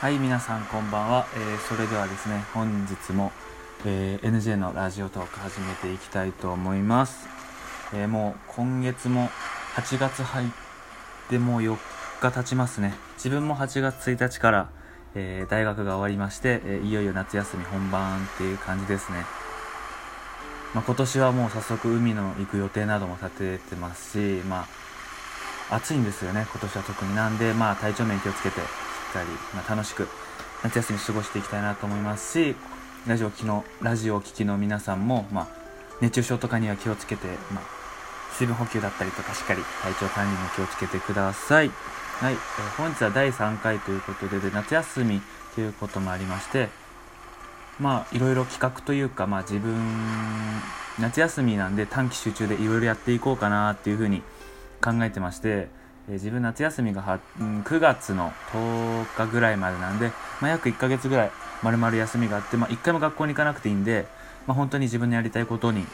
はい、皆さんこんばんは。えーそれではですね、本日も、えー NJ のラジオトーク始めていきたいと思います。えーもう今月も8月入ってもう4日経ちますね。自分も8月1日から、えー大学が終わりまして、えーいよいよ夏休み本番っていう感じですね。まあ、今年はもう早速海の行く予定なども立ててますし、まあ、暑いんですよね、今年は特に。なんで、まあ、体調面気をつけて、しっかり、まあ、楽しく、夏休み過ごしていきたいなと思いますし、ラジオ機の、ラジオを聴きの皆さんも、まあ、熱中症とかには気をつけて、まあ、水分補給だったりとか、しっかり体調管理にも気をつけてください。はい、えー本日は第3回ということで、で夏休みということもありまして、まあいろいろ企画というか、まあ、自分夏休みなんで短期集中でいろいろやっていこうかなっていうふうに考えてまして、えー自分夏休みがは、うん9月の10日ぐらいまでなんで、まあ、約1ヶ月ぐらい丸々休みがあって、まあ、1回も学校に行かなくていいんで、まあ、本当に自分のやりたいことに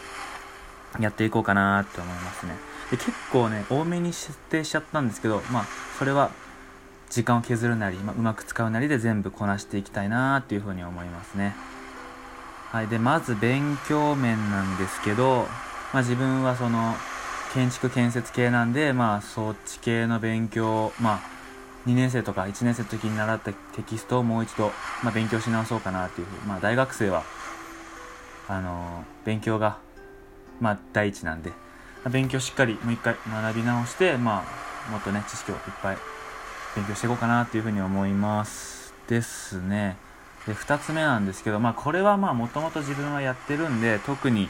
やっていこうかなって思いますね。で結構ね多めに設定しちゃったんですけどまあそれは時間を削るなり、まあ、うまく使うなりで全部こなしていきたいなっていうふうに思いますね。はいでまず勉強面なんですけど、まあ、自分はその建築建設系なんでまあそっち系の勉強まあ2年生とか1年生の時に習ったテキストをもう一度、まあ、勉強し直そうかなっていうふうにまあ大学生はあのー勉強がまあ第一なんで、まあ勉強しっかりもう一回学び直してまあもっとね知識をいっぱい勉強していこうかなっていうふうに思いますですね。で2つ目なんですけどまあこれはまあもともと自分はやってるんで特に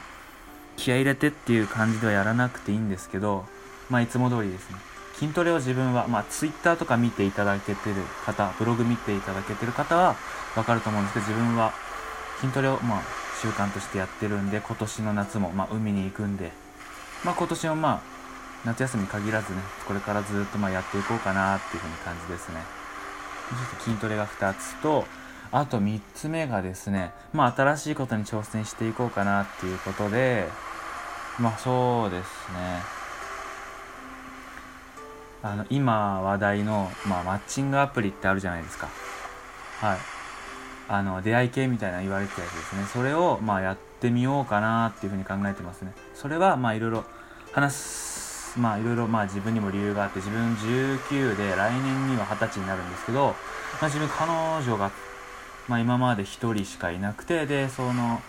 気合入れてっていう感じではやらなくていいんですけどまあいつも通りですね。筋トレを自分はまあ Twitter とか見ていただけてる方ブログ見ていただけてる方はわかると思うんですけど自分は筋トレをまあ習慣としてやってるんで今年の夏もまあ海に行くんでまあ今年もまあ夏休み限らずねこれからずっとまあやっていこうかなっていうふうに感じですね。ちょっと筋トレが2つとあと3つ目がですねまあ新しいことに挑戦していこうかなっていうことでまあそうですね。あの今話題の、まあ、マッチングアプリってあるじゃないですか。はい。あの出会い系みたいな言われてたやつですね。それをまあやってみようかなっていうふうに考えてますね。それはまあいろいろ話すまあいろいろまあ自分にも理由があって自分19で来年には20歳になるんですけど、まあ、自分彼女が、まあ、今まで1人しかいなくてでその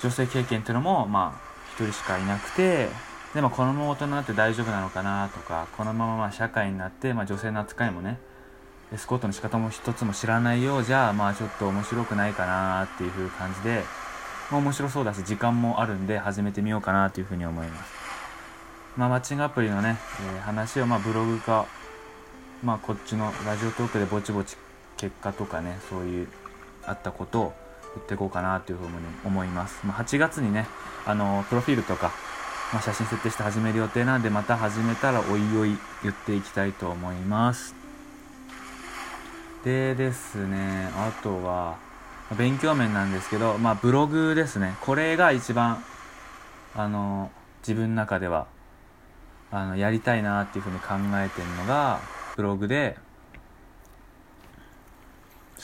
女性経験っていうのもまあ1人しかいなくてでもこのまま大人になって大丈夫なのかなとかこのままま社会になって、まあ、女性の扱いもねエスコートの仕方も一つも知らないようじゃまあちょっと面白くないかなっていう風感じで、まあ、面白そうだし時間もあるんで始めてみようかなというふうに思います。まあマッチングアプリのね、えー話をまあブログかまあこっちのラジオトークでぼちぼち結果とかねそういうあったことを言っていこうかなというふうに思います、まあ、8月にねあのプロフィールとか、まあ、写真設定して始める予定なんでまた始めたらおいおい言っていきたいと思います。でですねあとは勉強面なんですけど、まあ、ブログですね。これが一番あの自分の中ではあのやりたいなっていうふうに考えてるのがブログで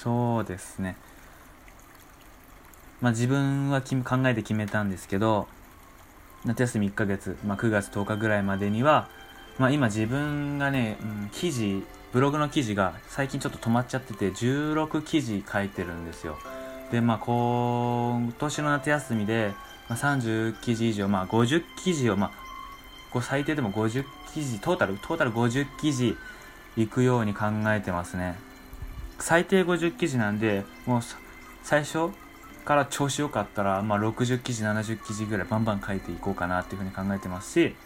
そうですね。まあ自分は考えて決めたんですけど夏休み1ヶ月、まあ、9月10日ぐらいまでには、まあ、今自分がね、うん記事ブログの記事が最近ちょっと止まっちゃってて16記事書いてるんですよ。でまあ今年の夏休みで、まあ、30記事以上、まあ、50記事を、まあ、最低でも50記事トータルトータル50記事いくように考えてますね。最低50記事なんでもう最初から調子良かったら、まあ、60記事70記事ぐらいバンバン書いていこうかなっていうふうに考えてますし、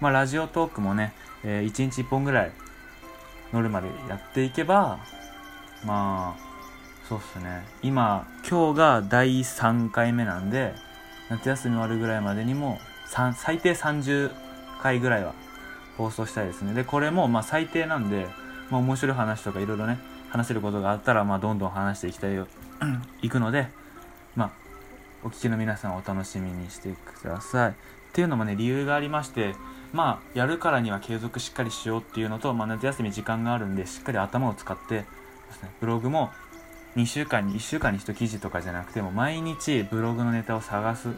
まあ、ラジオトークもね、えー1日1本ぐらい乗るまでやっていけばまあそうっすね。今今日が第3回目なんで夏休み終わるぐらいまでにも最低30回ぐらいは放送したいですね。でこれもまあ最低なんで、まあ、面白い話とかいろいろね話せることがあったらまあどんどん話していきたいよ。いくのでまあお聞きの皆さんお楽しみにしてください。っていうのもね理由がありましてまあやるからには継続しっかりしようっていうのと、まあ、夏休み時間があるんでしっかり頭を使ってですねブログも2週間に1週間に1記事とかじゃなくても毎日ブログのネタを探す。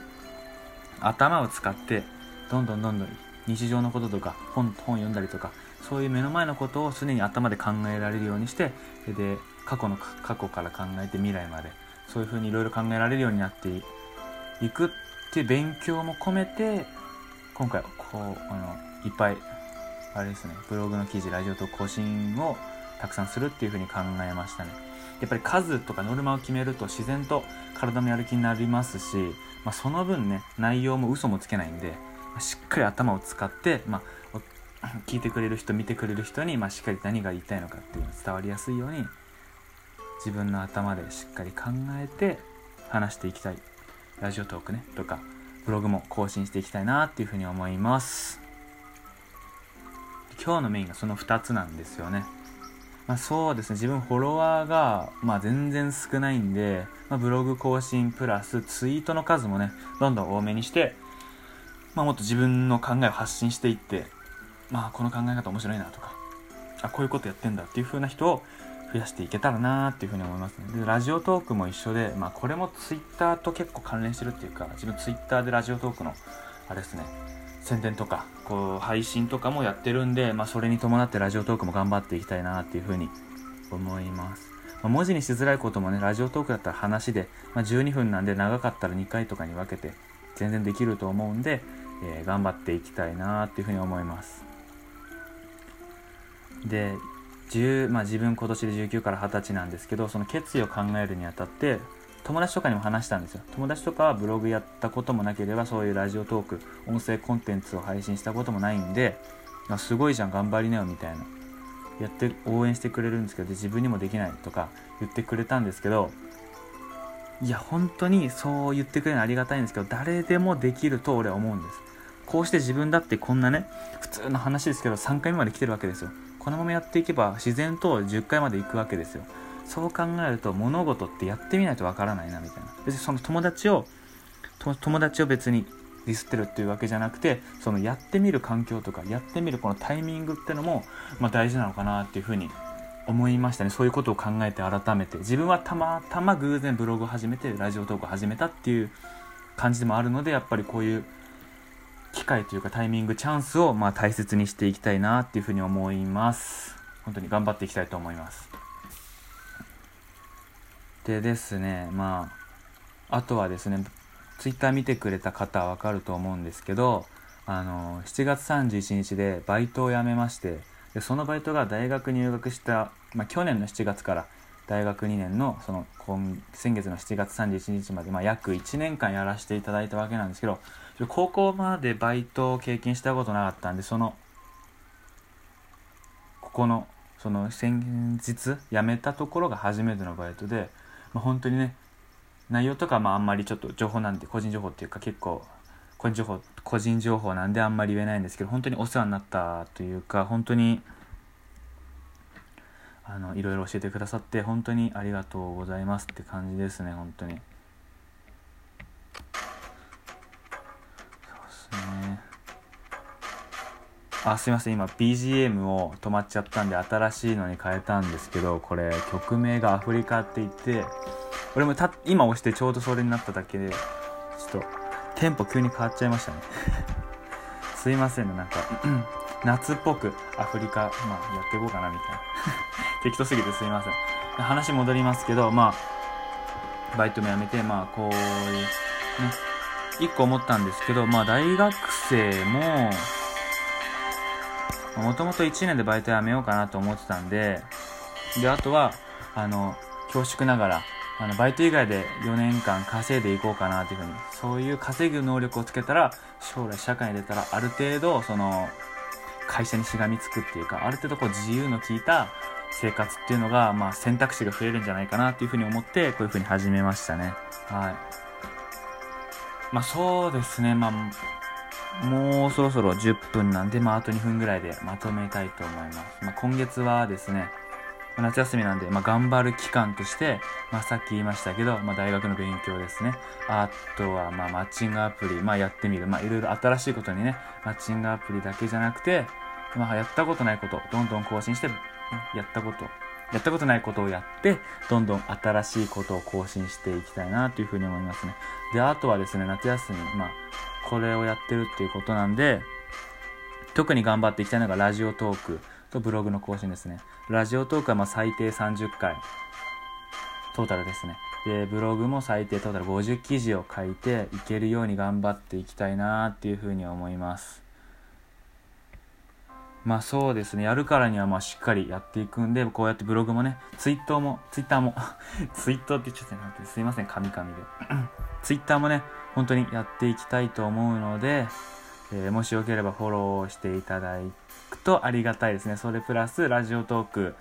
頭を使ってどんどんどんどん日常のこととか本本読んだりとかそういう目の前のことを常に頭で考えられるようにしてで過去の過去から考えて未来までそういうふうにいろいろ考えられるようになっていくっていう勉強も込めて今回こうあのいっぱいあれですねブログの記事ラジオと更新をたくさんするっていうふうに考えましたね。やっぱり数とかノルマを決めると自然と体もやる気になりますし、まあ、その分ね内容も嘘もつけないんでしっかり頭を使って、まあ、聞いてくれる人見てくれる人に、まあ、しっかり何が言いたいのかっていうのが伝わりやすいように自分の頭でしっかり考えて話していきたい。ラジオトークねとかブログも更新していきたいなっていうふうに思います。今日のメインがその2つなんですよね。まあ、そうですね。自分フォロワーが、まあ、全然少ないんで、まあ、ブログ更新プラスツイートの数もねどんどん多めにして、まあ、もっと自分の考えを発信していってまあこの考え方面白いなとかあこういうことやってんだっていう風な人を増やしていけたらなっていうふうに思いますね。で、ラジオトークも一緒で、まあこれもツイッターと結構関連してるっていうか、自分ツイッターでラジオトークの、あれですね、宣伝とか、こう、配信とかもやってるんで、まあそれに伴ってラジオトークも頑張っていきたいなっていうふうに思います。ま、文字にしづらいこともね、ラジオトークだったら話で、まあ、12分なんで長かったら2回とかに分けて全然できると思うんで、えー、頑張っていきたいなっていうふうに思います。で、10まあ、自分今年で19から20歳なんですけどその決意を考えるにあたって友達とかにも話したんですよ。友達とかはブログやったこともなければそういうラジオトーク音声コンテンツを配信したこともないんで、まあ、すごいじゃん頑張りなよみたいな。やって応援してくれるんですけど自分にもできないとか言ってくれたんですけどいや本当にそう言ってくれるのありがたいんですけど誰でもできると俺は思うんです。こうして自分だってこんなね普通の話ですけど3回目まで来てるわけですよ。このままやっていけば自然と10回まで行くわけですよ。そう考えると物事ってやってみないとわからないなみたいな。別にその友達を友達を別にディスってるっていうわけじゃなくてそのやってみる環境とかやってみるこのタイミングってのも、まあ、大事なのかなっていうふうに思いましたね。そういうことを考えて改めて。自分はたまたま偶然ブログを始めてラジオトークを始めたっていう感じでもあるのでやっぱりこういう機会というかタイミングチャンスをまあ大切にしていきたいなっていうふうに思います。本当に頑張っていきたいと思います。でですねまああとはですねツイッター見てくれた方はわかると思うんですけどあの7月31日でバイトを辞めましてでそのバイトが大学入学した、まあ、去年の7月から大学2年のその今先月の7月31日まで、まあ、約1年間やらせていただいたわけなんですけど高校までバイトを経験したことなかったんでそのここのその先日辞めたところが初めてのバイトで、まあ、本当にね内容とかまああんまりちょっと情報なんで個人情報っていうか結構個人情報個人情報なんであんまり言えないんですけど本当にお世話になったというか本当にあのいろいろ教えてくださって本当にありがとうございますって感じですね本当に。そうです。ね。あすいません。今 BGM を止まっちゃったんで新しいのに変えたんですけどこれ曲名がアフリカって言って俺もた今押してちょうどそれになっただけでちょっとテンポ急に変わっちゃいましたね。すいませんねなんか。夏っぽくアフリカ、まあ、やっていこうかなみたいな。適当すぎてすいません。話戻りますけどまあバイトも辞めてまあこういうね一個思ったんですけど、まあ大学生も、もともと1年でバイト辞めようかなと思ってたんで、で、あとは、あの、恐縮ながら、あの、バイト以外で4年間稼いでいこうかなというふうに、そういう稼ぐ能力をつけたら、将来社会に出たら、ある程度、その、会社にしがみつくっていうか、ある程度こう自由の効いた生活っていうのが、まあ選択肢が増えるんじゃないかなっていうふうに思って、こういうふうに始めましたね。はい。まあそうですね、まあ、もうそろそろ10分なんで、まああと2分ぐらいでまとめたいと思います。まあ今月はですね、夏休みなんで、まあ、頑張る期間として、まあ、さっき言いましたけど、まあ、大学の勉強ですね。あとは、まあ、マッチングアプリ、まあ、やってみる。まあ、いろいろ新しいことにね、マッチングアプリだけじゃなくて、まあ、やったことないこと、どんどん更新して、やったこと、やったことないことをやってどんどん新しいことを更新していきたいなというふうに思いますね。であとはですね夏休みまあこれをやってるっていうことなんで特に頑張っていきたいのがラジオトークとブログの更新ですね。ラジオトークはまあ最低30回トータルですね。でブログも最低トータル50記事を書いていけるように頑張っていきたいなっていうふうに思います。まあそうですね。やるからにはまあしっかりやっていくんでこうやってブログもねツイッターもツイッターも ツイッターって言っちゃってなくてすいません神々で。ツイッターもね本当にやっていきたいと思うので、えー、もしよければフォローしていただくとありがたいですね。それプラスラジオトーク、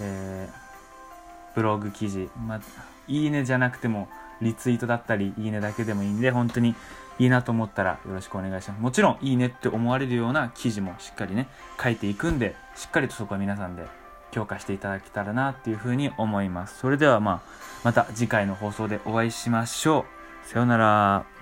えー、ブログ記事、まあ、いいねじゃなくてもリツイートだったりいいねだけでもいいんで本当にいいなと思ったらよろしくお願いします。もちろんいいねって思われるような記事もしっかりね、書いていくんで、しっかりとそこは皆さんで強化していただけたらなっていうふうに思います。それではまあ、また次回の放送でお会いしましょう。さようなら。